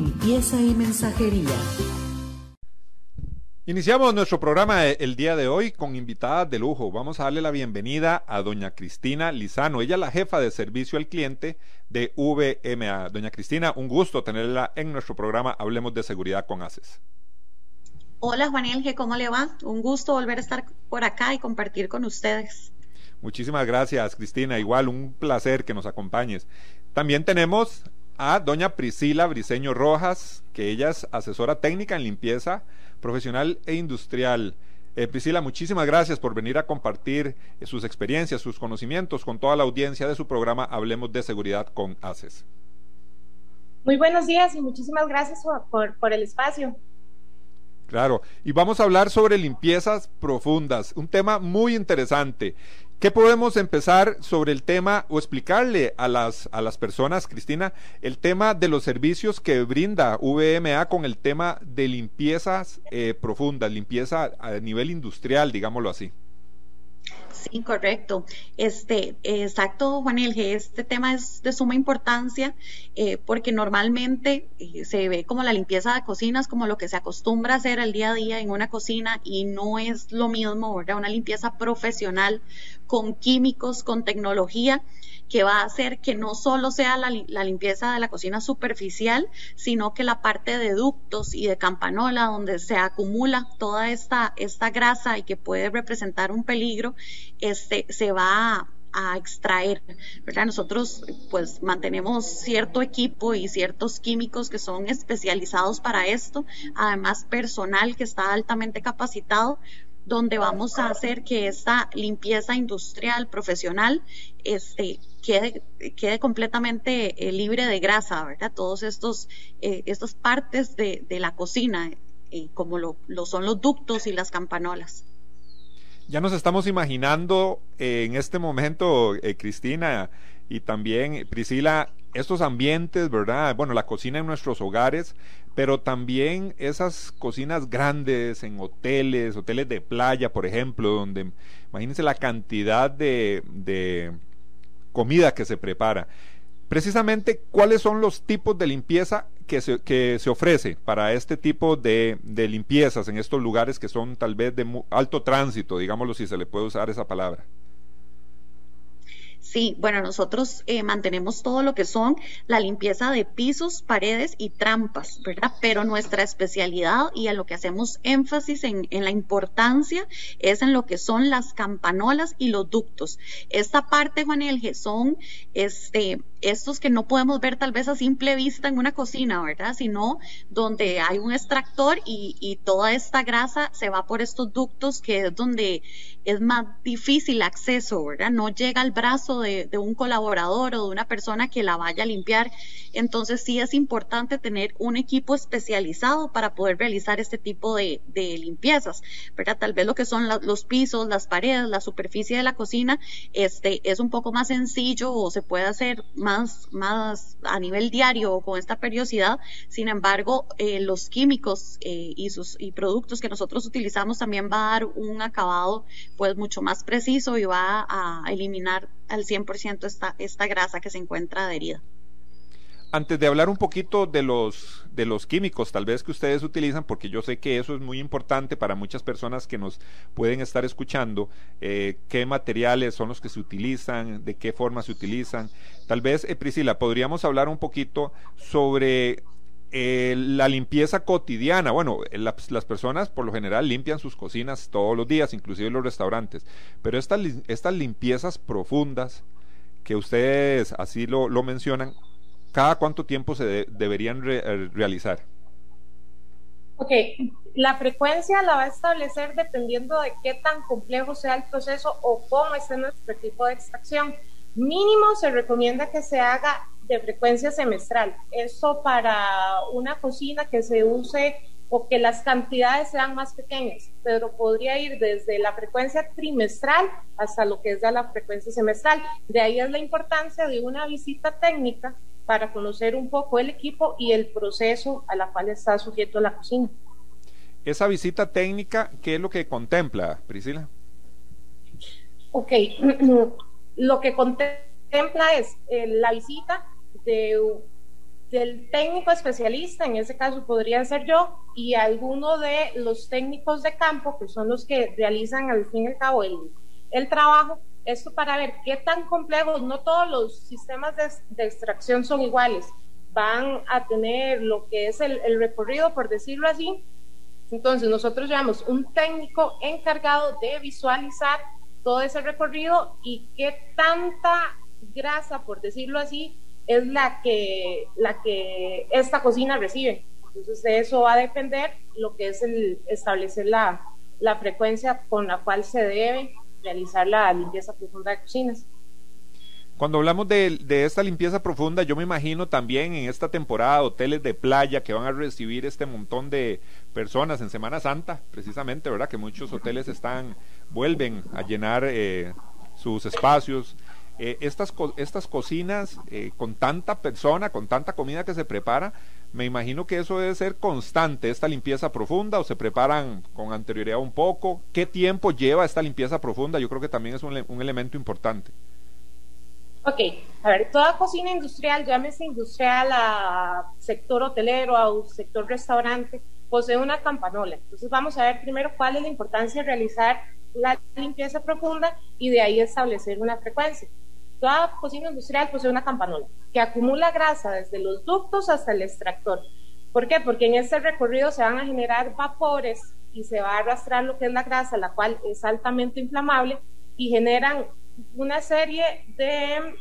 y mensajería. Iniciamos nuestro programa el día de hoy con invitadas de lujo. Vamos a darle la bienvenida a doña Cristina Lizano. Ella es la jefa de servicio al cliente de VMA. Doña Cristina, un gusto tenerla en nuestro programa Hablemos de Seguridad con ACES. Hola Juan Elge, ¿cómo le va? Un gusto volver a estar por acá y compartir con ustedes. Muchísimas gracias, Cristina. Igual, un placer que nos acompañes. También tenemos a doña Priscila Briseño Rojas, que ella es asesora técnica en limpieza profesional e industrial. Eh, Priscila, muchísimas gracias por venir a compartir eh, sus experiencias, sus conocimientos con toda la audiencia de su programa Hablemos de Seguridad con ACES. Muy buenos días y muchísimas gracias por, por el espacio. Claro, y vamos a hablar sobre limpiezas profundas, un tema muy interesante. ¿Qué podemos empezar sobre el tema o explicarle a las, a las personas, Cristina, el tema de los servicios que brinda VMA con el tema de limpiezas eh, profundas, limpieza a nivel industrial, digámoslo así? Sí, correcto. Este, exacto, Juan Elge, este tema es de suma importancia eh, porque normalmente eh, se ve como la limpieza de cocinas como lo que se acostumbra a hacer al día a día en una cocina y no es lo mismo, ¿verdad? Una limpieza profesional con químicos, con tecnología que va a hacer que no solo sea la, limpieza de la cocina superficial, sino que la parte de ductos y de campanola donde se acumula toda esta, esta grasa y que puede representar un peligro, este, se va a, extraer, ¿verdad? Nosotros pues mantenemos cierto equipo y ciertos químicos que son especializados para esto, además personal que está altamente capacitado donde vamos a hacer que esta limpieza industrial profesional este, quede, quede completamente eh, libre de grasa, ¿verdad? Todos estos, eh, estas partes de, la cocina, eh, como lo, son los ductos y las campanolas. Ya nos estamos imaginando en este momento, Cristina y también Priscila, estos ambientes, ¿verdad? Bueno, la cocina en nuestros hogares, pero también esas cocinas grandes en hoteles, hoteles de playa, por ejemplo, donde imagínense la cantidad de comida que se prepara. Precisamente, ¿cuáles son los tipos de limpieza que se, que se ofrece para este tipo de, de limpiezas en estos lugares que son tal vez de alto tránsito, digámoslo si se le puede usar esa palabra? Sí, bueno, nosotros eh, mantenemos todo lo que son la limpieza de pisos, paredes y trampas, ¿verdad? Pero nuestra especialidad y a lo que hacemos énfasis en, en, la importancia es en lo que son las campanolas y los ductos. Esta parte, Juan Elge, son este, estos que no podemos ver tal vez a simple vista en una cocina, ¿verdad? Sino donde hay un extractor y, y toda esta grasa se va por estos ductos que es donde es más difícil acceso, ¿verdad? No llega al brazo de, un colaborador o de una persona que la vaya a limpiar. Entonces sí es importante tener un equipo especializado para poder realizar este tipo de, de limpiezas, ¿verdad? Tal vez lo que son los pisos, las paredes, la superficie de la cocina, este, es un poco más sencillo o se puede hacer más más, a nivel diario o con esta periodicidad. Sin embargo, eh, los químicos eh, y sus y productos que nosotros utilizamos también va a dar un acabado pues mucho más preciso y va a eliminar al 100% esta, esta grasa que se encuentra adherida. Antes de hablar un poquito de los, de los químicos tal vez que ustedes utilizan, porque yo sé que eso es muy importante para muchas personas que nos pueden estar escuchando, eh, qué materiales son los que se utilizan, de qué forma se utilizan. Tal vez, eh, Priscila, podríamos hablar un poquito sobre eh, la limpieza cotidiana. Bueno, las personas por lo general limpian sus cocinas todos los días, inclusive los restaurantes, pero estas, estas limpiezas profundas que ustedes así lo, lo mencionan, ¿cada cuánto tiempo se deberían eh, realizar? Ok, La frecuencia la va a establecer dependiendo de qué tan complejo sea el proceso o cómo esté nuestro equipo de extracción. Mínimo se recomienda que se haga de frecuencia semestral. Eso para una cocina que se use o que las cantidades sean más pequeñas, pero podría ir desde la frecuencia trimestral hasta lo que es la frecuencia semestral. De ahí es la importancia de una visita técnica para conocer un poco el equipo y el proceso a la cual está sujeto la cocina. Esa visita técnica, ¿qué es lo que contempla, Priscila? Ok, lo que contempla es eh, la visita de del técnico especialista, en ese caso podría ser yo, y alguno de los técnicos de campo, que son los que realizan al fin y al cabo el, el trabajo, esto para ver qué tan complejos, no todos los sistemas de, extracción son iguales, van a tener lo que es el, el recorrido, por decirlo así. Entonces nosotros llevamos un técnico encargado de visualizar todo ese recorrido y qué tanta grasa, por decirlo así, es la que, la que esta cocina recibe. Entonces de eso va a depender lo que es el establecer la, la frecuencia con la cual se debe realizar la limpieza profunda de cocinas. Cuando hablamos de, de, esta limpieza profunda, yo me imagino también en esta temporada hoteles de playa que van a recibir este montón de personas en Semana Santa, precisamente, ¿verdad? Que muchos hoteles están, vuelven a llenar eh, sus espacios eh, estas, estas cocinas eh, con tanta persona, con tanta comida que se prepara, me imagino que eso debe ser constante, esta limpieza profunda, o se preparan con anterioridad un poco. ¿Qué tiempo lleva esta limpieza profunda? Yo creo que también es un, un elemento importante. Ok, a ver, toda cocina industrial, llámese industrial a sector hotelero, a sector restaurante, posee una campanola. Entonces vamos a ver primero cuál es la importancia de realizar la limpieza profunda y de ahí establecer una frecuencia. Toda cocina industrial posee una campanola que acumula grasa desde los ductos hasta el extractor. ¿Por qué? Porque en este recorrido se van a generar vapores y se va a arrastrar lo que es la grasa, la cual es altamente inflamable y generan una serie de,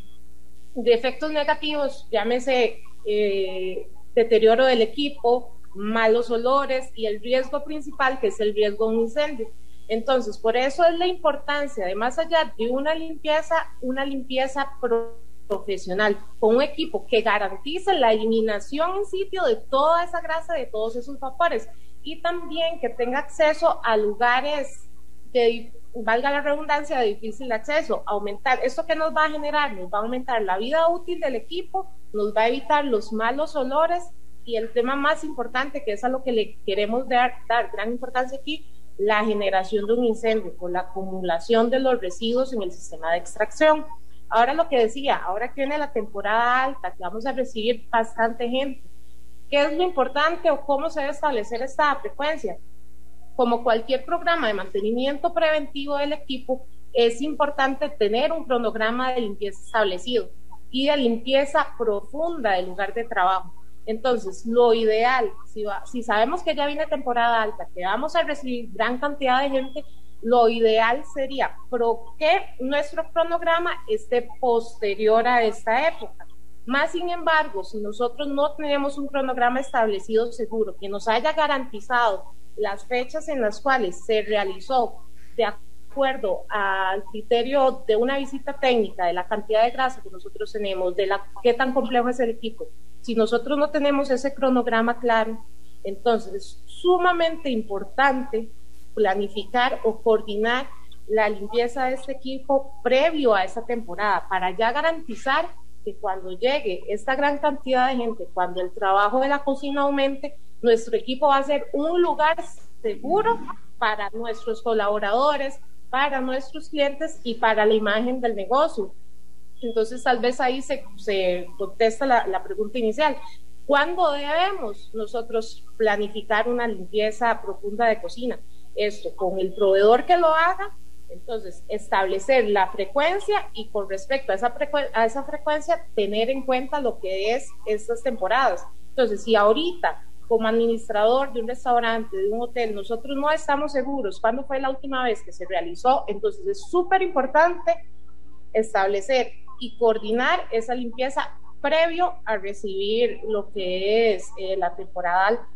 de efectos negativos, llámese eh, deterioro del equipo, malos olores y el riesgo principal que es el riesgo de un incendio. Entonces, por eso es la importancia de más allá de una limpieza, una limpieza profesional, con un equipo que garantice la eliminación en sitio de toda esa grasa, de todos esos vapores, y también que tenga acceso a lugares de, valga la redundancia, de difícil acceso, aumentar, ¿esto que nos va a generar? Nos va a aumentar la vida útil del equipo, nos va a evitar los malos olores, y el tema más importante, que es a lo que le queremos dar, dar gran importancia aquí, la generación de un incendio, por la acumulación de los residuos en el sistema de extracción. Ahora lo que decía, ahora que viene la temporada alta, que vamos a recibir bastante gente, ¿qué es lo importante o cómo se debe establecer esta frecuencia? Como cualquier programa de mantenimiento preventivo del equipo, es importante tener un cronograma de limpieza establecido y de limpieza profunda del lugar de trabajo. Entonces, lo ideal, si, sabemos que ya viene temporada alta, que vamos a recibir gran cantidad de gente, lo ideal sería que nuestro cronograma esté posterior a esta época. Más sin embargo, si nosotros no tenemos un cronograma establecido seguro que nos haya garantizado las fechas en las cuales se realizó de acuerdo al criterio de una visita técnica, de la cantidad de grasa que nosotros tenemos, de la qué tan complejo es el equipo, si nosotros no tenemos ese cronograma claro, entonces es sumamente importante planificar o coordinar la limpieza de este equipo previo a esa temporada para ya garantizar que cuando llegue esta gran cantidad de gente, cuando el trabajo de la cocina aumente, nuestro equipo va a ser un lugar seguro para nuestros colaboradores, para nuestros clientes y para la imagen del negocio. Entonces, tal vez ahí se, contesta la, pregunta inicial. ¿Cuándo debemos nosotros planificar una limpieza profunda de cocina? Esto, con el proveedor que lo haga, entonces establecer la frecuencia y con respecto a esa, frecuencia tener en cuenta lo que es estas temporadas. Entonces, si ahorita como administrador de un restaurante, de un hotel, nosotros no estamos seguros cuándo fue la última vez que se realizó, entonces es súper importante establecer y coordinar esa limpieza previo a recibir lo que es eh, la temporada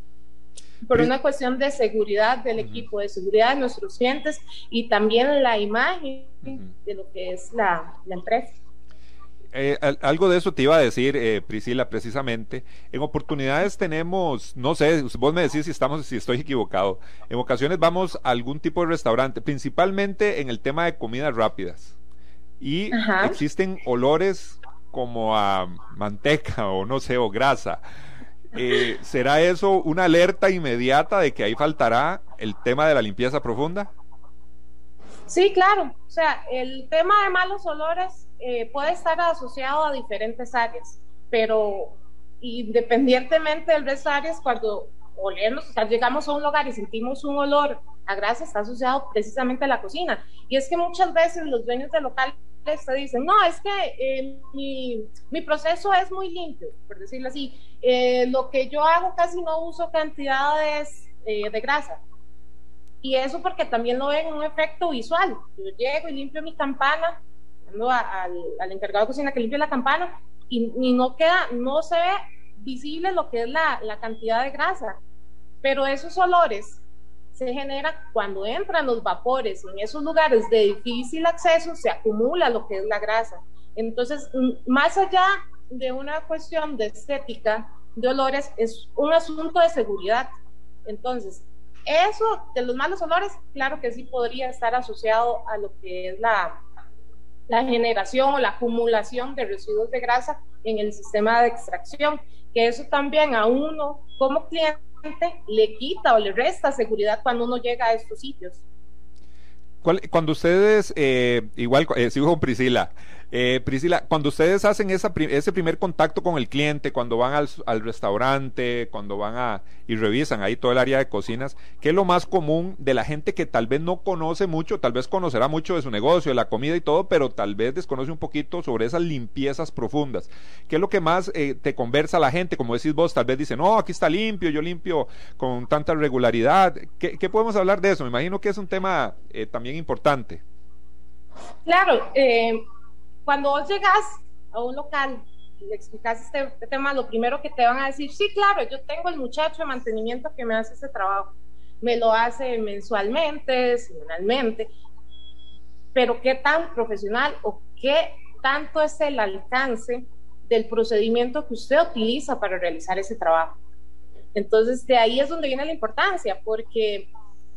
por una cuestión de seguridad del equipo, de seguridad de nuestros clientes y también la imagen de lo que es la, empresa. Eh, algo de eso te iba a decir, eh, Priscila, precisamente. En oportunidades tenemos, no sé, vos me decís si estamos, si estoy equivocado. En ocasiones vamos a algún tipo de restaurante, principalmente en el tema de comidas rápidas. Y existen olores como a manteca o no sé, o grasa. Eh, ¿Será eso una alerta inmediata de que ahí faltará el tema de la limpieza profunda? Sí, claro. O sea, el tema de malos olores eh, puede estar asociado a diferentes áreas, pero independientemente del resto de áreas, cuando olemos, o sea, llegamos a un lugar y sentimos un olor a grasa, está asociado precisamente a la cocina. Y es que muchas veces los dueños del local te dicen, no, es que eh, mi, mi, proceso es muy limpio, por decirlo así. Eh, lo que yo hago casi no uso cantidades eh, de grasa. Y eso porque también lo ven en un efecto visual. Yo llego y limpio mi campana, mando al, al, encargado de cocina que limpie la campana y, y, no queda, no se ve visible lo que es la, la cantidad de grasa. Pero esos olores se genera cuando entran los vapores en esos lugares de difícil acceso, se acumula lo que es la grasa. Entonces, más allá de una cuestión de estética, de olores, es un asunto de seguridad. Entonces, eso de los malos olores, claro que sí podría estar asociado a lo que es la, la generación o la acumulación de residuos de grasa en el sistema de extracción, que eso también a uno como cliente le quita o le resta seguridad cuando uno llega a estos sitios. Cuando ustedes, eh, igual, eh, sigo con Priscila, eh, Priscila, cuando ustedes hacen esa, ese primer contacto con el cliente, cuando van al, restaurante, cuando van a y revisan ahí todo el área de cocinas, ¿qué es lo más común de la gente que tal vez no conoce mucho, tal vez conocerá mucho de su negocio, de la comida y todo, pero tal vez desconoce un poquito sobre esas limpiezas profundas? ¿Qué es lo que más eh, te conversa la gente? Como decís vos, tal vez dicen, no, aquí está limpio, yo limpio con tanta regularidad. ¿Qué, podemos hablar de eso? Me imagino que es un tema eh, también importante. Claro, eh, cuando vos llegas a un local y le explicas este, este, tema, lo primero que te van a decir, sí, claro, yo tengo el muchacho de mantenimiento que me hace ese trabajo, me lo hace mensualmente, semanalmente, pero qué tan profesional o qué tanto es el alcance del procedimiento que usted utiliza para realizar ese trabajo. Entonces, de ahí es donde viene la importancia, porque,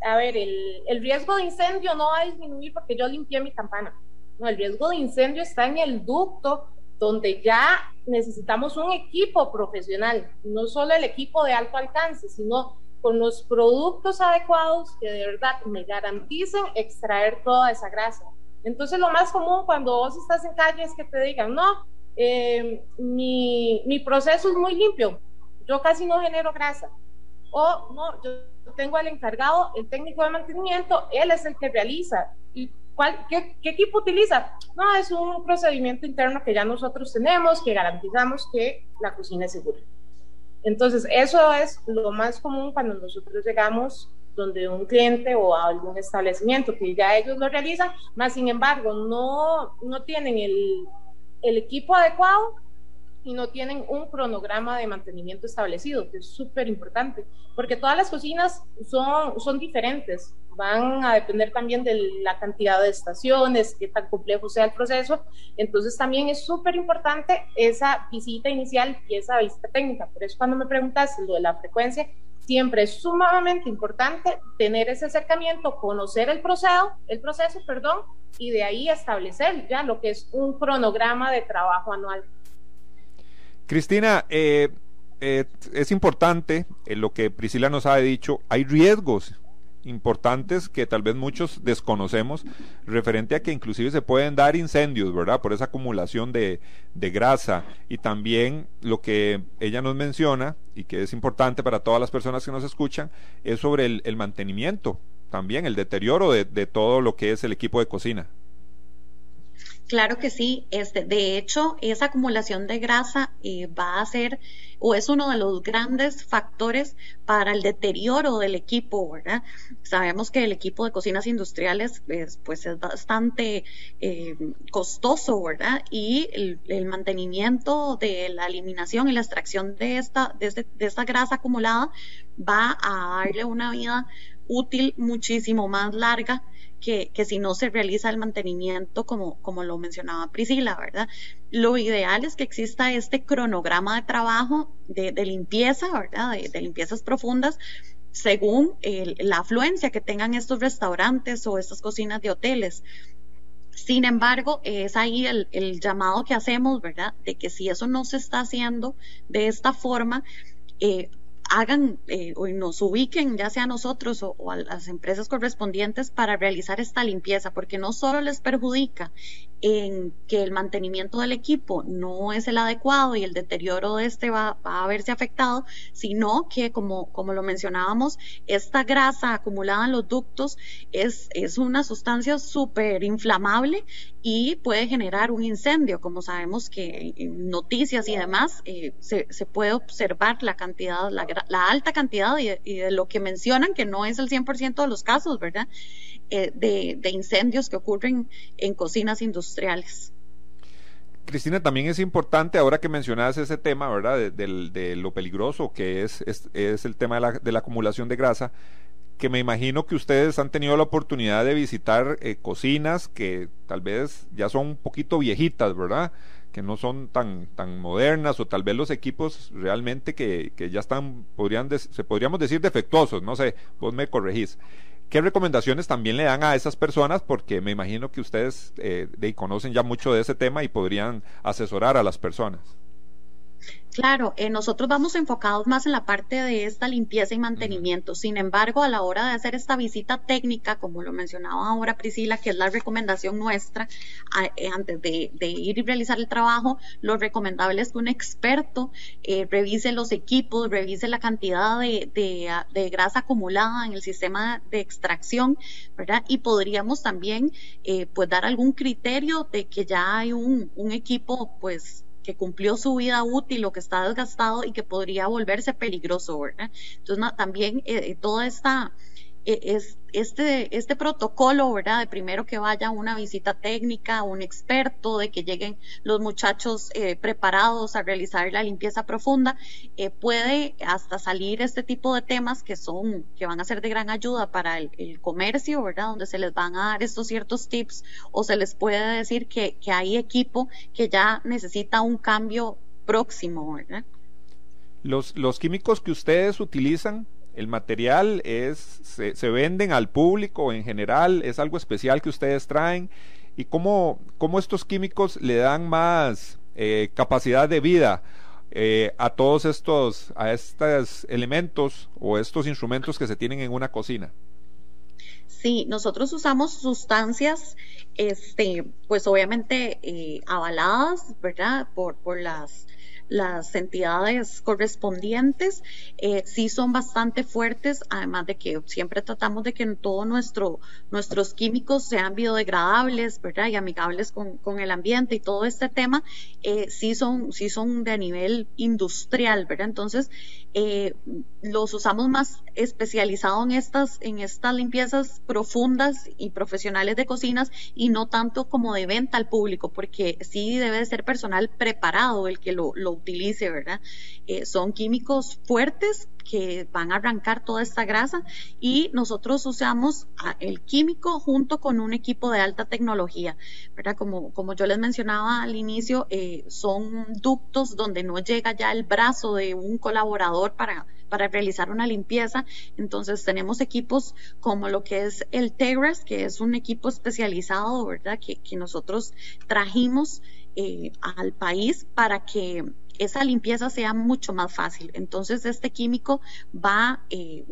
a ver, el, el riesgo de incendio no va a disminuir porque yo limpié mi campana no, el riesgo de incendio está en el ducto donde ya necesitamos un equipo profesional, no solo el equipo de alto alcance, sino con los productos adecuados que de verdad me garanticen extraer toda esa grasa. Entonces lo más común cuando vos estás en calle es que te digan, no, eh, mi, proceso es muy limpio, yo casi no genero grasa. O no, yo tengo al encargado, el técnico de mantenimiento, él es el que realiza. Qué, equipo utiliza? No, es un procedimiento interno que ya nosotros tenemos, que garantizamos que la cocina es segura. Entonces, eso es lo más común cuando nosotros llegamos donde un cliente o a algún establecimiento que ya ellos lo realizan, más sin embargo no, no tienen el, el equipo adecuado y no tienen un cronograma de mantenimiento establecido, que es súper importante, porque todas las cocinas son, son diferentes, van a depender también de la cantidad de estaciones, qué tan complejo sea el proceso, entonces también es súper importante esa visita inicial y esa visita técnica, por eso cuando me preguntas lo de la frecuencia, siempre es sumamente importante tener ese acercamiento, conocer el proceso, el proceso, perdón, y de ahí establecer ya lo que es un cronograma de trabajo anual. Cristina, eh, eh, es importante eh, lo que Priscila nos ha dicho, hay riesgos importantes que tal vez muchos desconocemos referente a que inclusive se pueden dar incendios, ¿verdad? Por esa acumulación de, grasa y también lo que ella nos menciona y que es importante para todas las personas que nos escuchan es sobre el, mantenimiento, también el deterioro de todo lo que es el equipo de cocina. Claro que sí. Este, de hecho, esa acumulación de grasa eh, va a ser o es uno de los grandes factores para el deterioro del equipo, ¿verdad? Sabemos que el equipo de cocinas industriales es, pues es bastante eh, costoso, ¿verdad? Y el, mantenimiento de la eliminación y la extracción de esta, de, este, de esta grasa acumulada va a darle una vida útil muchísimo más larga que, si no se realiza el mantenimiento como, como lo mencionaba Priscila, ¿verdad? Lo ideal es que exista este cronograma de trabajo de, limpieza, ¿verdad? De, limpiezas profundas según la afluencia que tengan estos restaurantes o estas cocinas de hoteles. Sin embargo, es ahí el, llamado que hacemos, ¿verdad? De que si eso no se está haciendo de esta forma, eh, hagan eh, o nos ubiquen, ya sea a nosotros o, a las empresas correspondientes, para realizar esta limpieza, porque no solo les perjudica en que el mantenimiento del equipo no es el adecuado y el deterioro de este va, a verse afectado, sino que, como, como lo mencionábamos, esta grasa acumulada en los ductos es, es una sustancia súper inflamable y puede generar un incendio. Como sabemos que en noticias y demás eh, se, se, puede observar la cantidad, la, la alta cantidad y, de lo que mencionan, que no es el 100% de los casos, ¿verdad? Eh, de, incendios que ocurren en cocinas industriales. Cristina, también es importante, ahora que mencionas ese tema, ¿verdad? De, lo peligroso que es, es, el tema de la, de la, acumulación de grasa, que me imagino que ustedes han tenido la oportunidad de visitar eh, cocinas que tal vez ya son un poquito viejitas, ¿verdad? Que no son tan, tan modernas o tal vez los equipos realmente que, que ya están, podrían se podríamos decir defectuosos, no sé, vos me corregís. ¿Qué recomendaciones también le dan a esas personas? Porque me imagino que ustedes eh, conocen ya mucho de ese tema y podrían asesorar a las personas. Claro, eh, nosotros vamos enfocados más en la parte de esta limpieza y mantenimiento. Sin embargo, a la hora de hacer esta visita técnica, como lo mencionaba ahora Priscila, que es la recomendación nuestra, eh, antes de, ir y realizar el trabajo, lo recomendable es que un experto eh, revise los equipos, revise la cantidad de, grasa acumulada en el sistema de extracción, ¿verdad? Y podríamos también, pues, dar algún criterio de que ya hay un, un equipo, pues, que cumplió su vida útil o que está desgastado y que podría volverse peligroso, ¿verdad? Entonces, también eh, toda esta es este, este protocolo, ¿verdad? De primero que vaya una visita técnica, un experto, de que lleguen los muchachos eh, preparados a realizar la limpieza profunda, eh, puede hasta salir este tipo de temas que son, que van a ser de gran ayuda para el, comercio, ¿verdad? Donde se les van a dar estos ciertos tips o se les puede decir que, que hay equipo que ya necesita un cambio próximo, ¿verdad? Los, los químicos que ustedes utilizan el material es, se, venden al público en general, es algo especial que ustedes traen y cómo, cómo estos químicos le dan más eh, capacidad de vida eh, a todos estos, a estos elementos o estos instrumentos que se tienen en una cocina. Sí, nosotros usamos sustancias, este, pues obviamente eh, avaladas, ¿verdad? Por, por las las entidades correspondientes eh, sí son bastante fuertes, además de que siempre tratamos de que todos nuestro, nuestros químicos sean biodegradables, ¿verdad? Y amigables con, el ambiente y todo este tema, eh, sí, son, sí son de nivel industrial, ¿verdad? Entonces, eh, los usamos más especializado en estas, en estas limpiezas profundas y profesionales de cocinas y no tanto como de venta al público, porque sí debe ser personal preparado el que lo, lo utilice, ¿verdad? Eh, son químicos fuertes que van a arrancar toda esta grasa y nosotros usamos el químico junto con un equipo de alta tecnología, ¿verdad? Como, como yo les mencionaba al inicio, eh, son ductos donde no llega ya el brazo de un colaborador para para realizar una limpieza. Entonces tenemos equipos como lo que es el Tegras, que es un equipo especializado, ¿verdad? Que, que nosotros trajimos eh, al país para que esa limpieza sea mucho más fácil. Entonces, este químico va, eh,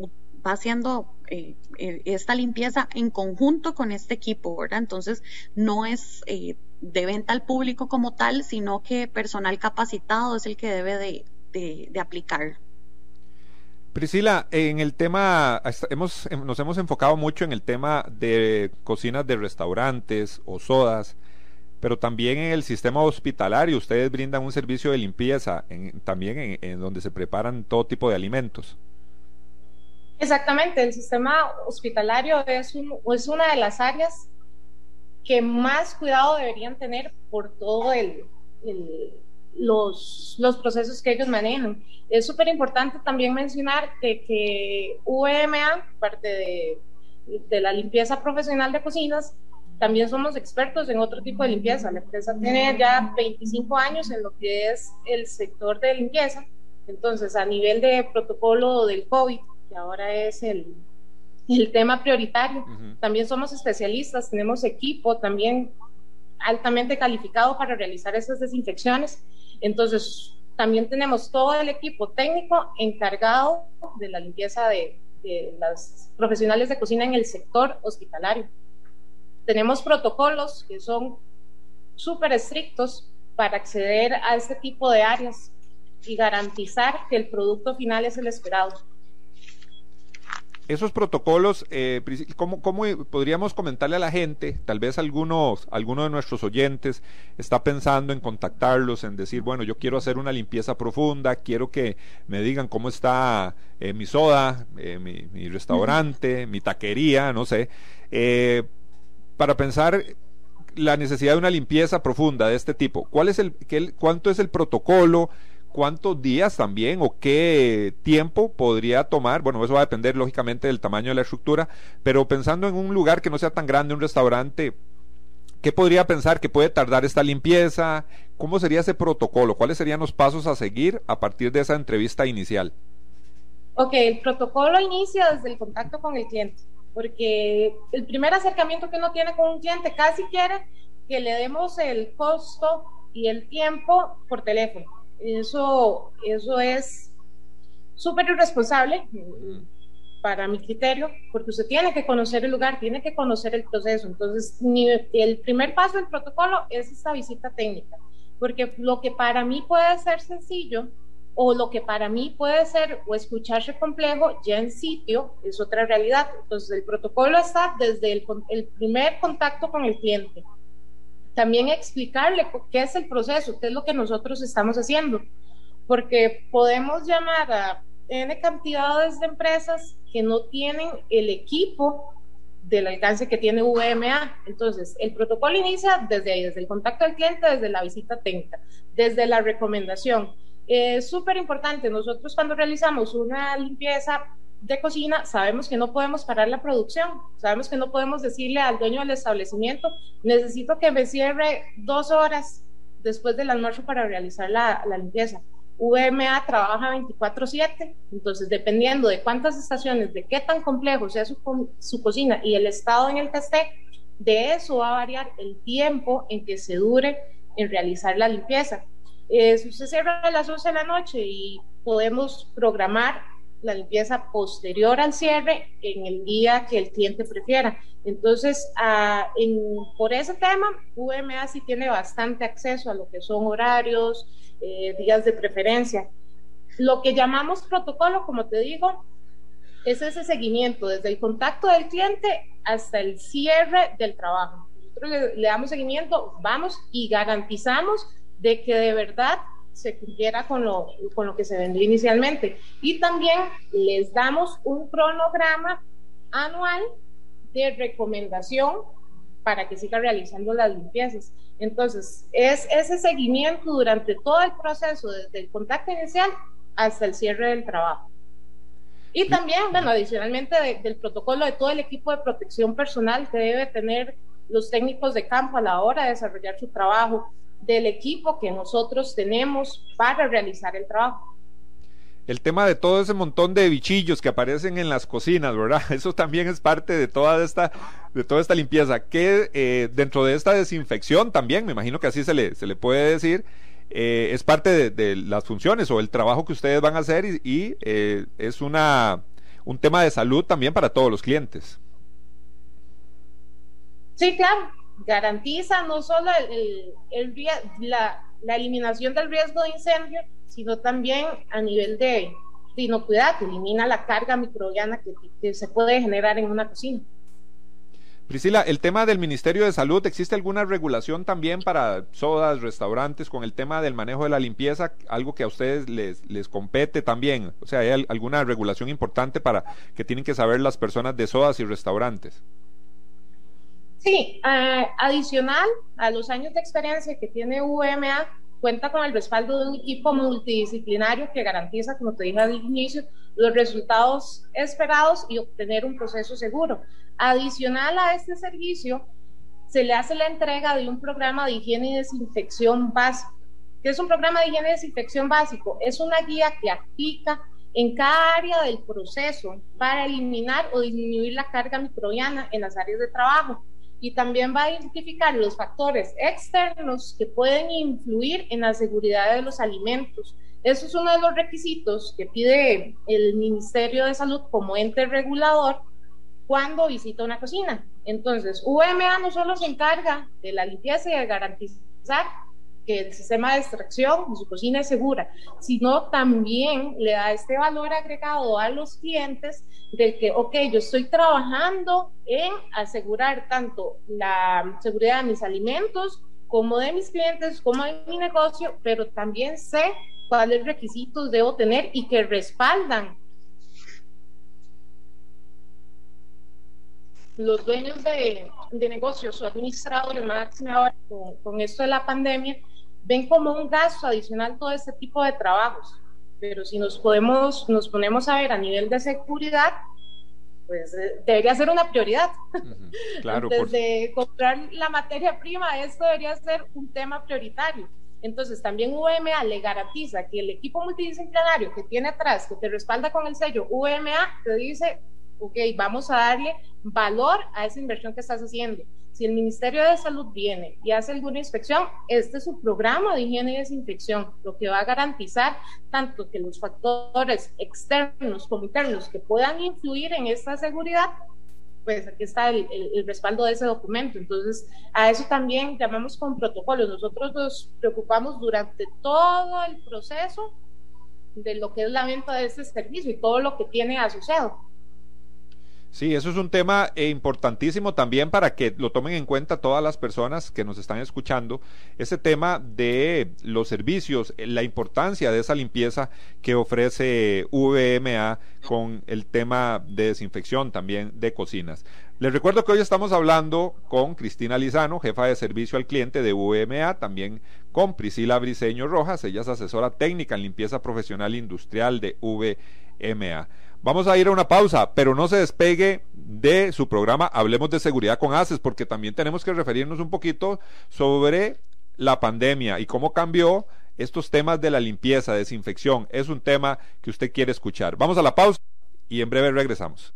va haciendo eh, eh, esta limpieza en conjunto con este equipo, ¿verdad? Entonces, no es de venta al público como tal, sino que personal capacitado es el que debe de, de, aplicar. Priscila, en el tema, hemos, nos hemos enfocado mucho en el tema de cocinas de restaurantes o sodas pero también en el sistema hospitalario ustedes brindan un servicio de limpieza, también en, donde se preparan todo tipo de alimentos. Exactamente, el sistema hospitalario es, es una de las áreas que más cuidado deberían tener por todo el, los, procesos que ellos manejan. Es súper importante también mencionar que, que UMA, parte de, la limpieza profesional de cocinas, también somos expertos en otro tipo de limpieza. La empresa tiene ya 25 años en lo que es el sector de limpieza. Entonces, a nivel de protocolo del COVID, que ahora es el, el tema prioritario. También somos especialistas, tenemos equipo también altamente calificado para realizar esas desinfecciones. Entonces, también tenemos todo el equipo técnico encargado de la limpieza de, de las profesionales de cocina en el sector hospitalario. Tenemos protocolos que son súper estrictos para acceder a este tipo de áreas y garantizar que el producto final es el esperado. Esos protocolos, eh, ¿cómo, podríamos comentarle a la gente? Tal vez algunos, alguno de nuestros oyentes está pensando en contactarlos, en decir, bueno, yo quiero hacer una limpieza profunda, quiero que me digan cómo está eh, mi soda, eh, mi, restaurante, mi taquería, no sé, para pensar la necesidad de una limpieza profunda de este tipo. ¿Cuál es el, ¿Cuánto es el protocolo? cuántos días también o qué tiempo podría tomar. Bueno, eso va a depender lógicamente del tamaño de la estructura, pero pensando en un lugar que no sea tan grande, un restaurante, ¿qué podría pensar que puede tardar esta limpieza? ¿Cómo sería ese protocolo? ¿Cuáles serían los pasos a seguir a partir de esa entrevista inicial? Ok, el protocolo inicia desde el contacto con el cliente, porque el primer acercamiento que uno tiene con un cliente casi quiere que le demos el costo y el tiempo por teléfono eso, eso es súper irresponsable para mi criterio, porque usted tiene que conocer el lugar, tiene que conocer el proceso. Entonces, el primer paso del protocolo es esta visita técnica, porque lo que para mí puede ser sencillo o lo que para mí puede ser o escucharse complejo, ya en sitio es otra realidad. Entonces, el protocolo está desde el, el primer contacto con el cliente también explicarle qué es el proceso, qué es lo que nosotros estamos haciendo, porque podemos llamar a N cantidades de empresas que no tienen el equipo del alcance que tiene VMA. Entonces, el protocolo inicia desde ahí, desde el contacto del cliente, desde la visita técnica, desde la recomendación. Es súper importante, nosotros cuando realizamos una limpieza de cocina, sabemos que no podemos parar la producción, sabemos que no podemos decirle al dueño del establecimiento, necesito que me cierre dos horas después del almuerzo para realizar la, limpieza. VMA trabaja 24/7, entonces dependiendo de cuántas estaciones, de qué tan complejo sea su, su cocina y el estado en el que esté, de eso va a variar el tiempo en que se dure en realizar la limpieza. Eh, si usted cierra a las 11 de la noche y podemos programar la limpieza posterior al cierre en el día que el cliente prefiera. Entonces, ah, por ese tema, VMA sí tiene bastante acceso a lo que son horarios, eh, días de preferencia. Lo que llamamos protocolo, como te digo, es ese seguimiento desde el contacto del cliente hasta el cierre del trabajo. Nosotros le, le damos seguimiento, vamos y garantizamos de que de verdad se cumpliera con lo, con lo que se vendió inicialmente. Y también les damos un cronograma anual de recomendación para que siga realizando las limpiezas. Entonces, es ese seguimiento durante todo el proceso, desde el contacto inicial hasta el cierre del trabajo. Y también, bueno, adicionalmente del protocolo de todo el equipo de protección personal que debe tener los técnicos de campo a la hora de desarrollar su trabajo, del equipo que nosotros tenemos para realizar el trabajo. El tema de todo ese montón de bichillos que aparecen en las cocinas, ¿verdad? Eso también es parte de toda esta, de toda esta limpieza. Que eh, dentro de esta desinfección también, me imagino que así se le, se le puede decir, eh, es parte de, las funciones o el trabajo que ustedes van a hacer y, eh, es una, un tema de salud también para todos los clientes. Sí, claro, garantiza no solo el, la, eliminación del riesgo de incendio, sino también a nivel de, inocuidad, que elimina la carga microbiana que, se puede generar en una cocina. Priscila, el tema del Ministerio de Salud, ¿existe alguna regulación también para sodas, restaurantes con el tema del manejo de la limpieza? Algo que a ustedes les, les compete también. O sea, ¿hay alguna regulación importante para que tienen que saber las personas de sodas y restaurantes? Sí, eh, adicional a los años de experiencia que tiene UMA, cuenta con el respaldo de un equipo multidisciplinario que garantiza, como te dije al inicio, los resultados esperados y obtener un proceso seguro. Adicional a este servicio, se le hace la entrega de un programa de higiene y desinfección básico. ¿Qué es un programa de higiene y desinfección básico? Es una guía que aplica en cada área del proceso para eliminar o disminuir la carga microbiana en las áreas de trabajo y también va a identificar los factores externos que pueden influir en la seguridad de los alimentos. Eso es uno de los requisitos que pide el Ministerio de Salud como ente regulador cuando visita una cocina. Entonces, UMA no solo se encarga de la limpieza y de garantizar que el sistema de extracción de su cocina es segura, sino también le da este valor agregado a los clientes de que, ok, yo estoy trabajando en asegurar tanto la seguridad de mis alimentos como de mis clientes, como de mi negocio, pero también sé cuáles requisitos debo tener y que respaldan los dueños de, negocios o administradores, máximo ahora con esto de la pandemia, ven como un gasto adicional todo este tipo de trabajos. Pero si nos podemos, nos ponemos a ver a nivel de seguridad, pues eh, debería ser una prioridad. Claro, Antes de comprar la materia prima, esto debería ser un tema prioritario. Entonces, también UMA le garantiza que el equipo multidisciplinario que tiene atrás, que te respalda con el sello UMA, te dice, ok, vamos a darle valor a esa inversión que estás haciendo si el Ministerio de Salud viene y hace alguna inspección, este es su programa de higiene y desinfección, lo que va a garantizar tanto que los factores externos como internos que puedan influir en esta seguridad, pues aquí está el, respaldo de ese documento. Entonces, a eso también llamamos con protocolos. Nosotros nos preocupamos durante todo el proceso de lo que es la venta de este servicio y todo lo que tiene asociado. Sí, eso es un tema eh, importantísimo también para que lo tomen en cuenta todas las personas que nos están escuchando. Ese tema de los servicios, eh, la importancia de esa limpieza que ofrece VMA con el tema de desinfección también de cocinas. Les recuerdo que hoy estamos hablando con Cristina Lizano, jefa de servicio al cliente de VMA, también con Priscila Briseño Rojas, ella es asesora técnica en limpieza profesional industrial de VMA. Vamos a ir a una pausa, pero no se despegue de su programa Hablemos de Seguridad con ACES, porque también tenemos que referirnos un poquito sobre la pandemia y cómo cambió estos temas de la limpieza, desinfección. Es un tema que usted quiere escuchar. Vamos a la pausa y en breve regresamos.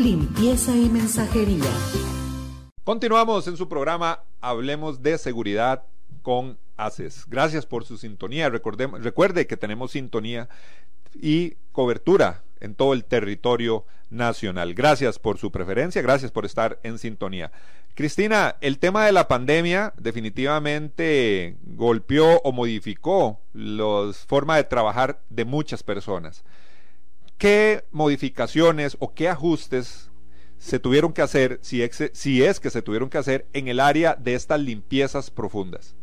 limpieza y mensajería. Continuamos en su programa Hablemos de Seguridad con ACES. Gracias por su sintonía. recuerde que tenemos sintonía y cobertura en todo el territorio nacional. Gracias por su preferencia, gracias por estar en sintonía. Cristina, el tema de la pandemia definitivamente golpeó o modificó la forma de trabajar de muchas personas. ¿Qué modificaciones o qué ajustes se tuvieron que hacer, si, es que se tuvieron que hacer, en el área de estas limpiezas profundas?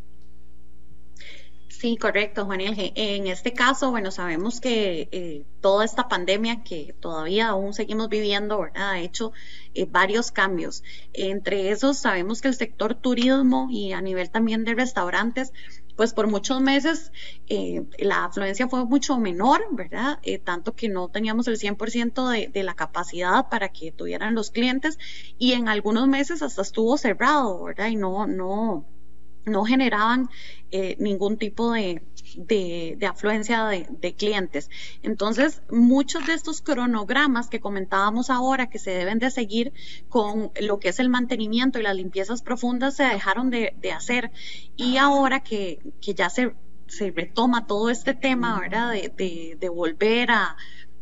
Sí, correcto, Juan En este caso, bueno, sabemos que eh, toda esta pandemia que todavía aún seguimos viviendo, ¿verdad? Ha hecho eh, varios cambios. Entre esos, sabemos que el sector turismo y a nivel también de restaurantes pues por muchos meses eh, la afluencia fue mucho menor, ¿verdad? Eh, tanto que no teníamos el 100% de, de la capacidad para que tuvieran los clientes y en algunos meses hasta estuvo cerrado, ¿verdad? Y no, no, no generaban eh, ningún tipo de, de, afluencia de, clientes. Entonces, muchos de estos cronogramas que comentábamos ahora que se deben de seguir con lo que es el mantenimiento y las limpiezas profundas se dejaron de, hacer. Y ahora que, que ya se, se retoma todo este tema, ¿verdad? de, de volver a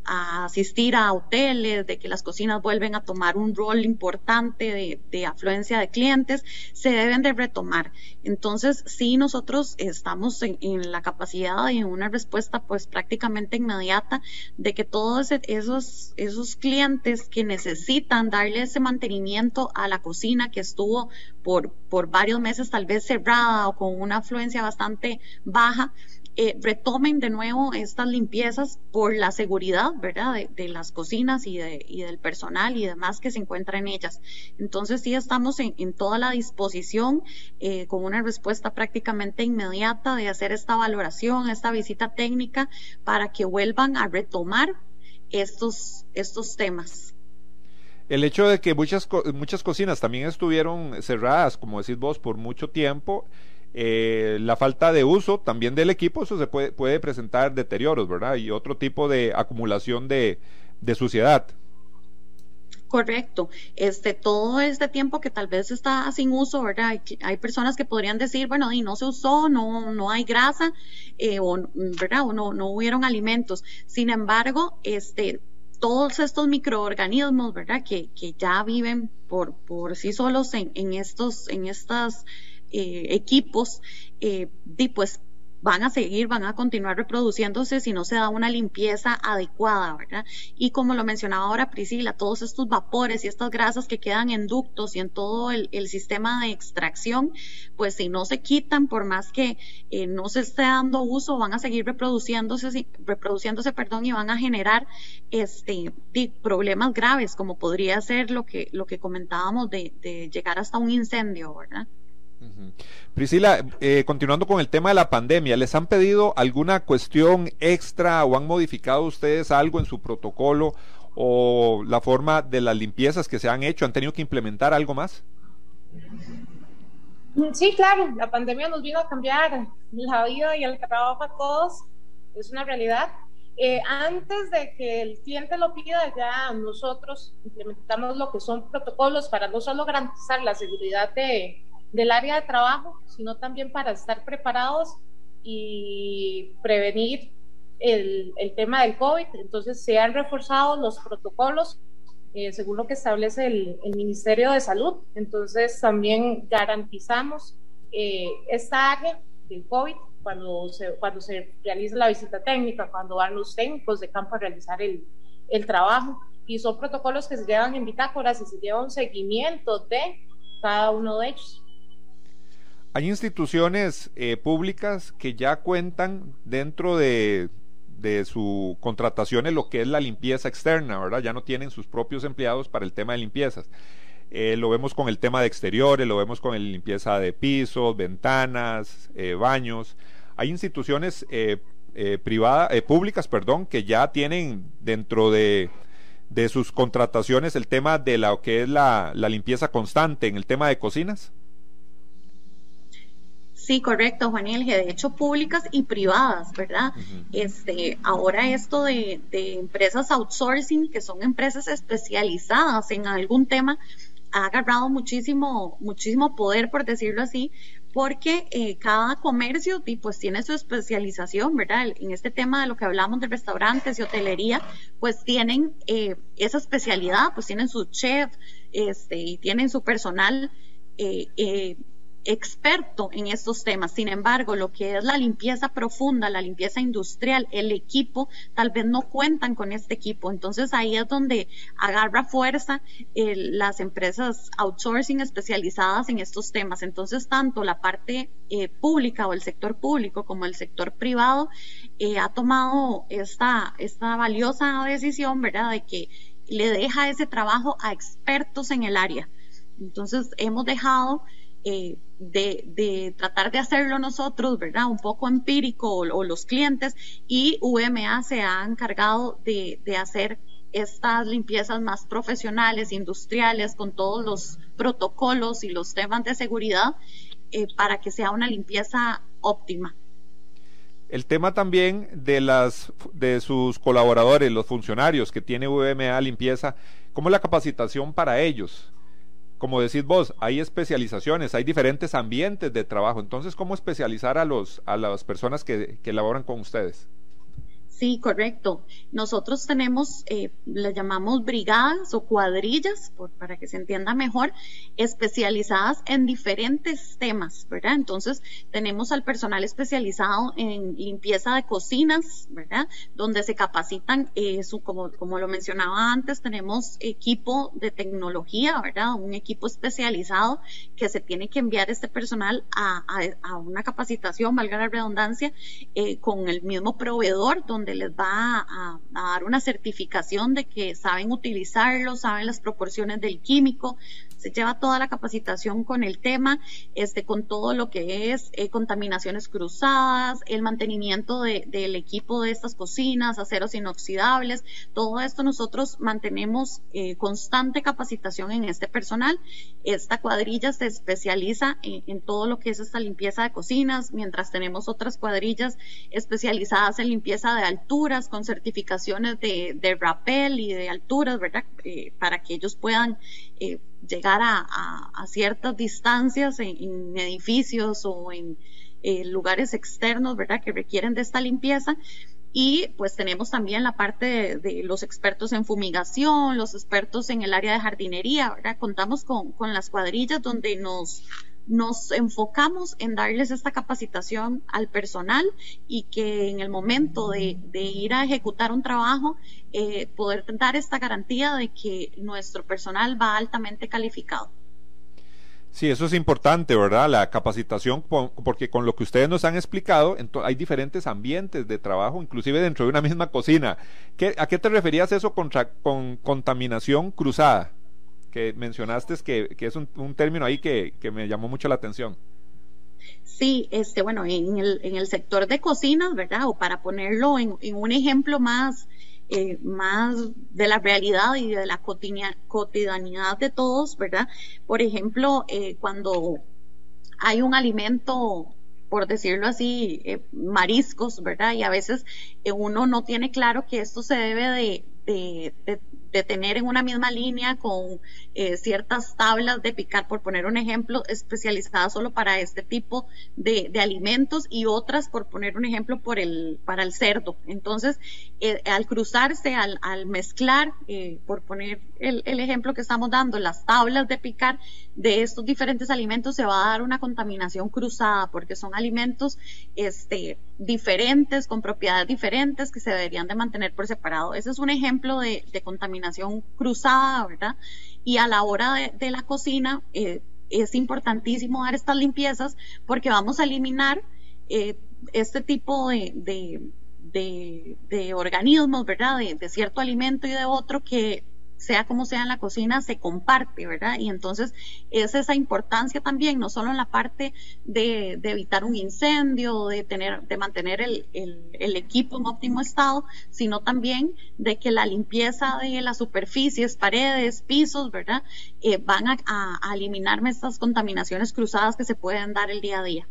a asistir a hoteles, de que las cocinas vuelven a tomar un rol importante de, afluencia de clientes, se deben de retomar. Entonces, sí, nosotros estamos en, la capacidad y en una respuesta pues prácticamente inmediata de que todos esos, esos clientes que necesitan darle ese mantenimiento a la cocina que estuvo por, por varios meses tal vez cerrada o con una afluencia bastante baja, eh, retomen de nuevo estas limpiezas por la seguridad, ¿verdad? De, las cocinas y, de, y, del personal y demás que se encuentra en ellas. Entonces sí estamos en, toda la disposición eh, con una respuesta prácticamente inmediata de hacer esta valoración, esta visita técnica para que vuelvan a retomar estos, estos temas. El hecho de que muchas, muchas cocinas también estuvieron cerradas, como decís vos, por mucho tiempo, eh, la falta de uso también del equipo, eso se puede, puede presentar deterioros, ¿verdad? Y otro tipo de acumulación de, suciedad. Correcto. Este, todo este tiempo que tal vez está sin uso, ¿verdad? Hay, personas que podrían decir, bueno, y no se usó, no, no hay grasa, eh, o, ¿verdad? O no, no hubieron alimentos. Sin embargo, este, todos estos microorganismos, ¿verdad? Que, que ya viven por, por sí solos en, en estos, en estas eh, equipos, eh, pues van a seguir, van a continuar reproduciéndose si no se da una limpieza adecuada, ¿verdad? Y como lo mencionaba ahora Priscila, todos estos vapores y estas grasas que quedan en ductos y en todo el, sistema de extracción, pues si no se quitan, por más que eh, no se esté dando uso, van a seguir reproduciéndose, reproduciéndose, perdón, y van a generar este problemas graves, como podría ser lo que, lo que comentábamos de, de llegar hasta un incendio, ¿verdad? Priscila, eh, continuando con el tema de la pandemia, ¿les han pedido alguna cuestión extra o han modificado ustedes algo en su protocolo o la forma de las limpiezas que se han hecho? ¿Han tenido que implementar algo más? Sí, claro, la pandemia nos vino a cambiar la vida y el trabajo a todos, es una realidad. Eh, antes de que el cliente lo pida, ya nosotros implementamos lo que son protocolos para no solo garantizar la seguridad de, del área de trabajo, sino también para estar preparados y prevenir el, tema del COVID. Entonces se han reforzado los protocolos eh, según lo que establece el, Ministerio de Salud. Entonces también garantizamos eh, esta área del COVID cuando se, realiza la visita técnica, cuando van los técnicos de campo a realizar el, el trabajo. Y son protocolos que se llevan en bitácoras y se lleva un seguimiento de cada uno de ellos. Hay instituciones eh, públicas que ya cuentan dentro de, de su contratación en lo que es la limpieza externa, ¿verdad? Ya no tienen sus propios empleados para el tema de limpiezas. Eh, lo vemos con el tema de exteriores, lo vemos con la limpieza de pisos, ventanas, eh, baños. Hay instituciones privadas, públicas, perdón, que ya tienen dentro de, de, sus contrataciones el tema de lo que es la, la limpieza constante en el tema de cocinas. Sí, correcto, Juaniel, de hecho públicas y privadas, ¿verdad? Este, ahora esto de, empresas outsourcing, que son empresas especializadas en algún tema, ha agarrado muchísimo, muchísimo poder, por decirlo así, porque eh, cada comercio pues tiene su especialización, ¿verdad? En este tema de lo que hablamos de restaurantes y hotelería, pues tienen eh, esa especialidad, pues tienen su chef, este, y tienen su personal eh, eh experto en estos temas. Sin embargo, lo que es la limpieza profunda, la limpieza industrial, el equipo, tal vez no cuentan con este equipo. Entonces ahí es donde agarra fuerza las empresas outsourcing especializadas en estos temas. Entonces, tanto la parte eh, pública o el sector público como el sector privado eh, ha tomado esta valiosa decisión, ¿verdad?, de que le deja ese trabajo a expertos en el área. Entonces, hemos dejado eh, de, tratar de hacerlo nosotros, ¿verdad? Un poco empírico o, los clientes y VMA se ha encargado de, hacer estas limpiezas más profesionales, industriales, con todos los protocolos y los temas de seguridad eh, para que sea una limpieza óptima. El tema también de las de sus colaboradores, los funcionarios que tiene VMA Limpieza, ¿cómo la capacitación para ellos? Como decís vos, hay especializaciones, hay diferentes ambientes de trabajo. Entonces, ¿cómo especializar a los a las personas que, que laboran con ustedes? Sí, correcto. Nosotros tenemos, eh, llamamos brigadas o cuadrillas, para que se entienda mejor, especializadas en diferentes temas, ¿verdad? Entonces, tenemos al personal especializado en limpieza de cocinas, ¿verdad? Donde se capacitan, eh, como, como lo mencionaba antes, tenemos equipo de tecnología, ¿verdad? Un equipo especializado que se tiene que enviar este personal a, a, una capacitación, valga la redundancia, eh, con el mismo proveedor, donde les va a, dar una certificación de que saben utilizarlo, saben las proporciones del químico, se lleva toda la capacitación con el tema, este, con todo lo que es eh, contaminaciones cruzadas, el mantenimiento del equipo de estas cocinas, aceros inoxidables, todo esto nosotros mantenemos eh, constante capacitación en este personal. Esta cuadrilla se especializa en, todo lo que es esta limpieza de cocinas, mientras tenemos otras cuadrillas especializadas en limpieza de alturas, con certificaciones de, de rappel y de alturas, ¿verdad? Eh, para que ellos puedan llegar a, ciertas distancias en, edificios o en lugares externos, ¿verdad? Que requieren de esta limpieza. Y pues tenemos también la parte de, los expertos en fumigación, los expertos en el área de jardinería, ¿verdad? Contamos con, con las cuadrillas donde nos nos enfocamos en darles esta capacitación al personal y que en el momento de, ir a ejecutar un trabajo, eh, poder dar esta garantía de que nuestro personal va altamente calificado. Sí, eso es importante, ¿verdad? La capacitación, porque con lo que ustedes nos han explicado, hay diferentes ambientes de trabajo, inclusive dentro de una misma cocina. ¿A qué te referías eso contra, con contaminación cruzada? Que mencionaste, que, que es un, término ahí que, me llamó mucho la atención. Sí, este, bueno, en el, en el sector de cocinas, ¿verdad? O para ponerlo en, un ejemplo más, eh, más de la realidad y de la cotidianidad de todos, ¿verdad? Por ejemplo, eh, cuando hay un alimento, por decirlo así, eh, mariscos, ¿verdad? Y a veces uno no tiene claro que esto se debe de, de, de tener en una misma línea con eh, ciertas tablas de picar, por poner un ejemplo, especializadas solo para este tipo de, alimentos y otras, por poner un ejemplo, por el, para el cerdo. Entonces, eh, al cruzarse, al, mezclar, eh, por poner el, ejemplo que estamos dando, las tablas de picar de estos diferentes alimentos, se va a dar una contaminación cruzada, porque son alimentos este, diferentes, con propiedades diferentes, que se deberían de mantener por separado. Ese es un ejemplo de, de contaminación cruzada, ¿verdad? Y a la hora de, la cocina eh, es importantísimo dar estas limpiezas porque vamos a eliminar eh, este tipo de, de, organismos, ¿verdad? de cierto alimento y de otro que sea como sea en la cocina, se comparte, ¿verdad? Y entonces es esa importancia también, no solo en la parte de, evitar un incendio, de tener, de mantener el, equipo en óptimo estado, sino también de que la limpieza de las superficies, paredes, pisos, ¿verdad? Eh, van a, a, eliminarme estas contaminaciones cruzadas que se pueden dar el día a día.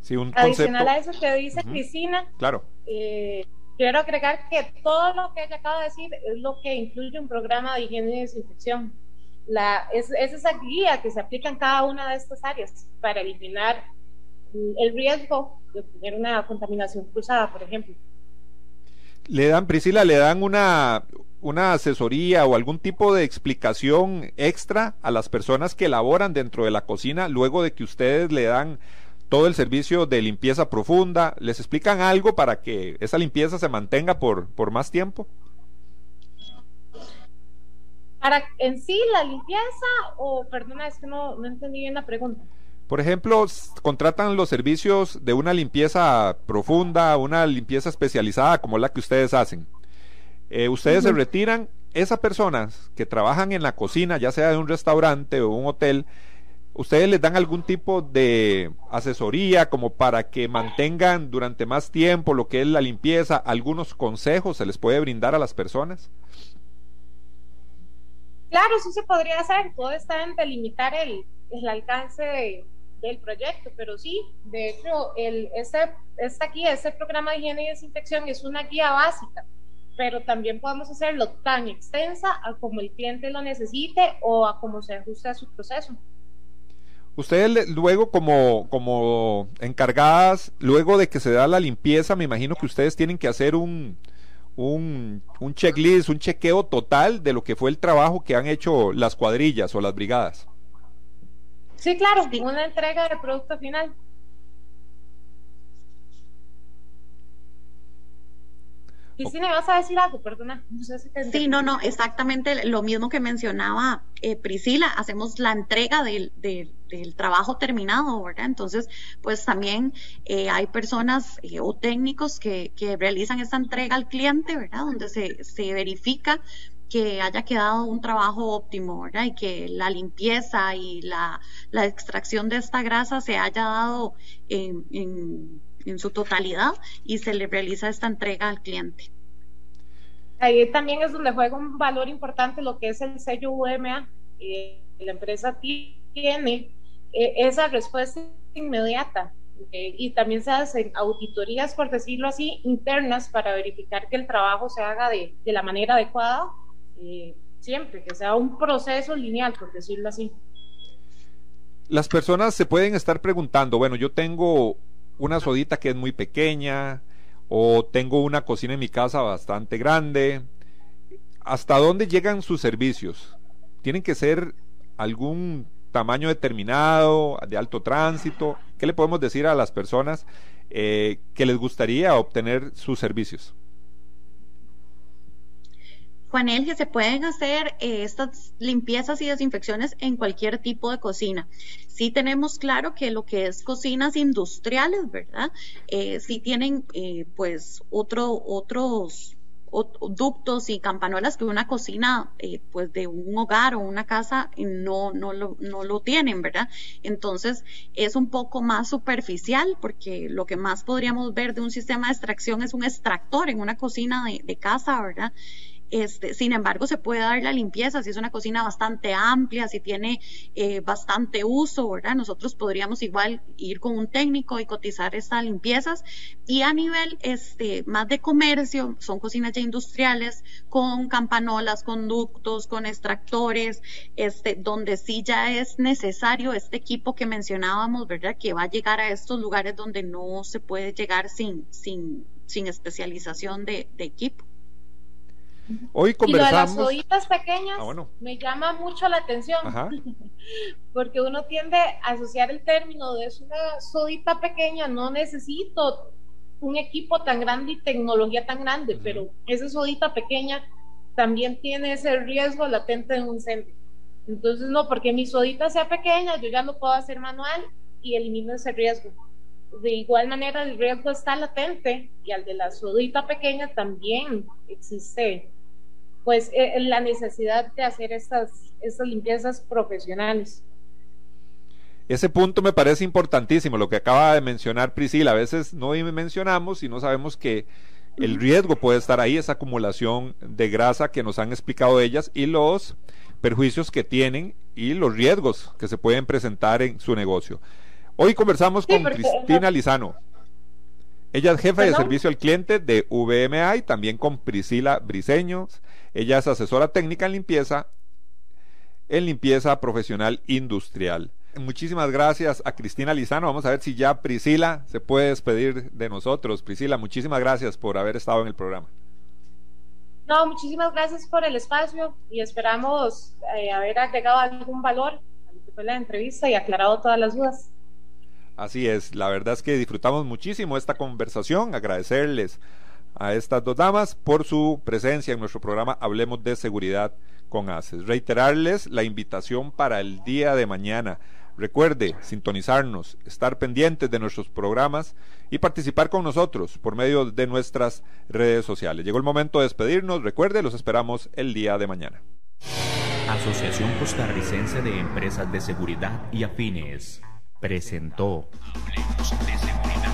Sí, un Adicional a eso que dice Cristina, claro. Eh, Quiero agregar que todo lo que ella acaba de decir es lo que incluye un programa de higiene y desinfección. La, es, esa guía que se aplica en cada una de estas áreas para eliminar el riesgo de tener una contaminación cruzada, por ejemplo. Le dan, Priscila, le dan una, una asesoría o algún tipo de explicación extra a las personas que laboran dentro de la cocina luego de que ustedes le dan todo el servicio de limpieza profunda. ¿Les explican algo para que esa limpieza se mantenga por, por más tiempo? Para en sí la limpieza o, perdona, es que no, no entendí bien la pregunta. Por ejemplo, contratan los servicios de una limpieza profunda, una limpieza especializada como la que ustedes hacen. Eh, ustedes se retiran, esas personas que trabajan en la cocina, ya sea de un restaurante o un hotel, ¿Ustedes les dan algún tipo de asesoría como para que mantengan durante más tiempo lo que es la limpieza? ¿Algunos consejos se les puede brindar a las personas? Claro, sí se podría hacer. Todo está en delimitar el, alcance de, del proyecto, pero sí, de hecho, el, este, esta guía, este programa de higiene y desinfección es una guía básica, pero también podemos hacerlo tan extensa a como el cliente lo necesite o a como se ajuste a su proceso. Ustedes luego como, como encargadas, luego de que se da la limpieza, me imagino que ustedes tienen que hacer un, un, un checklist, un chequeo total de lo que fue el trabajo que han hecho las cuadrillas o las brigadas. Sí, claro, una entrega de producto final. Cristina, ¿vas a decir algo? Perdona. sí, no, no, exactamente lo mismo que mencionaba eh, Priscila. Hacemos la entrega del, trabajo terminado, ¿verdad? Entonces, pues también eh, hay personas eh, o técnicos que, realizan esta entrega al cliente, ¿verdad? Donde se, se verifica que haya quedado un trabajo óptimo, ¿verdad? Y que la limpieza y la, extracción de esta grasa se haya dado en en su totalidad y se le realiza esta entrega al cliente. Ahí también es donde juega un valor importante lo que es el sello UMA. Eh, la empresa tiene eh, esa respuesta inmediata eh, y también se hacen auditorías, por decirlo así, internas para verificar que el trabajo se haga de, de la manera adecuada, siempre, que sea un proceso lineal, por decirlo así. Las personas se pueden estar preguntando, bueno, yo tengo una sodita que es muy pequeña o tengo una cocina en mi casa bastante grande. ¿Hasta dónde llegan sus servicios? ¿Tienen que ser algún tamaño determinado, de alto tránsito? ¿Qué le podemos decir a las personas eh, que les gustaría obtener sus servicios? Que se pueden hacer eh, estas limpiezas y desinfecciones en cualquier tipo de cocina. Sí tenemos claro que lo que es cocinas industriales, ¿verdad? Eh, sí tienen eh, pues otro, otros ductos y campanolas que una cocina pues de un hogar o una casa no, no, lo, no lo tienen, ¿verdad? Entonces es un poco más superficial porque lo que más podríamos ver de un sistema de extracción es un extractor en una cocina de, de casa, ¿verdad? Este, sin embargo, se puede dar la limpieza si es una cocina bastante amplia, si tiene eh, bastante uso, ¿verdad? Nosotros podríamos igual ir con un técnico y cotizar estas limpiezas. Y a nivel este, más de comercio, son cocinas ya industriales con campanolas, conductos, con extractores, este, donde sí ya es necesario este equipo que mencionábamos, ¿verdad? Que va a llegar a estos lugares donde no se puede llegar sin, sin, sin especialización de equipo. Hoy conversamos. Y lo de las soditas pequeñas ah, me llama mucho la atención. Porque uno tiende a asociar el término de es una sodita pequeña, no necesito un equipo tan grande y tecnología tan grande, pero esa sodita pequeña también tiene ese riesgo latente de un incendio. Entonces, no, porque mi sodita sea pequeña, yo ya lo puedo hacer manual y elimino ese riesgo. De igual manera, el riesgo está latente y al de la sodita pequeña también existe pues eh, la necesidad de hacer estas, estas limpiezas profesionales. Ese punto me parece importantísimo, lo que acaba de mencionar Priscila. A veces no mencionamos y no sabemos que el riesgo puede estar ahí, esa acumulación de grasa que nos han explicado ellas y los perjuicios que tienen y los riesgos que se pueden presentar en su negocio. Hoy conversamos con Cristina Lizano. Ella es jefe de servicio al cliente de VMA y también con Priscila Briseños. Ella es asesora técnica en limpieza, en limpieza profesional industrial. Muchísimas gracias a Cristina Lizano. Vamos a ver si ya Priscila se puede despedir de nosotros. Priscila, muchísimas gracias por haber estado en el programa. No, muchísimas gracias por el espacio y esperamos eh, haber agregado algún valor a lo que fue la entrevista y aclarado todas las dudas. Así es, la verdad es que disfrutamos muchísimo esta conversación, agradecerles a estas dos damas por su presencia en nuestro programa Hablemos de Seguridad con ACES. Reiterarles la invitación para el día de mañana. Recuerde sintonizarnos, estar pendientes de nuestros programas y participar con nosotros por medio de nuestras redes sociales. Llegó el momento de despedirnos. Recuerde, los esperamos el día de mañana. Asociación Costarricense de Empresas de Seguridad y Afines presentó Hablemos de Seguridad.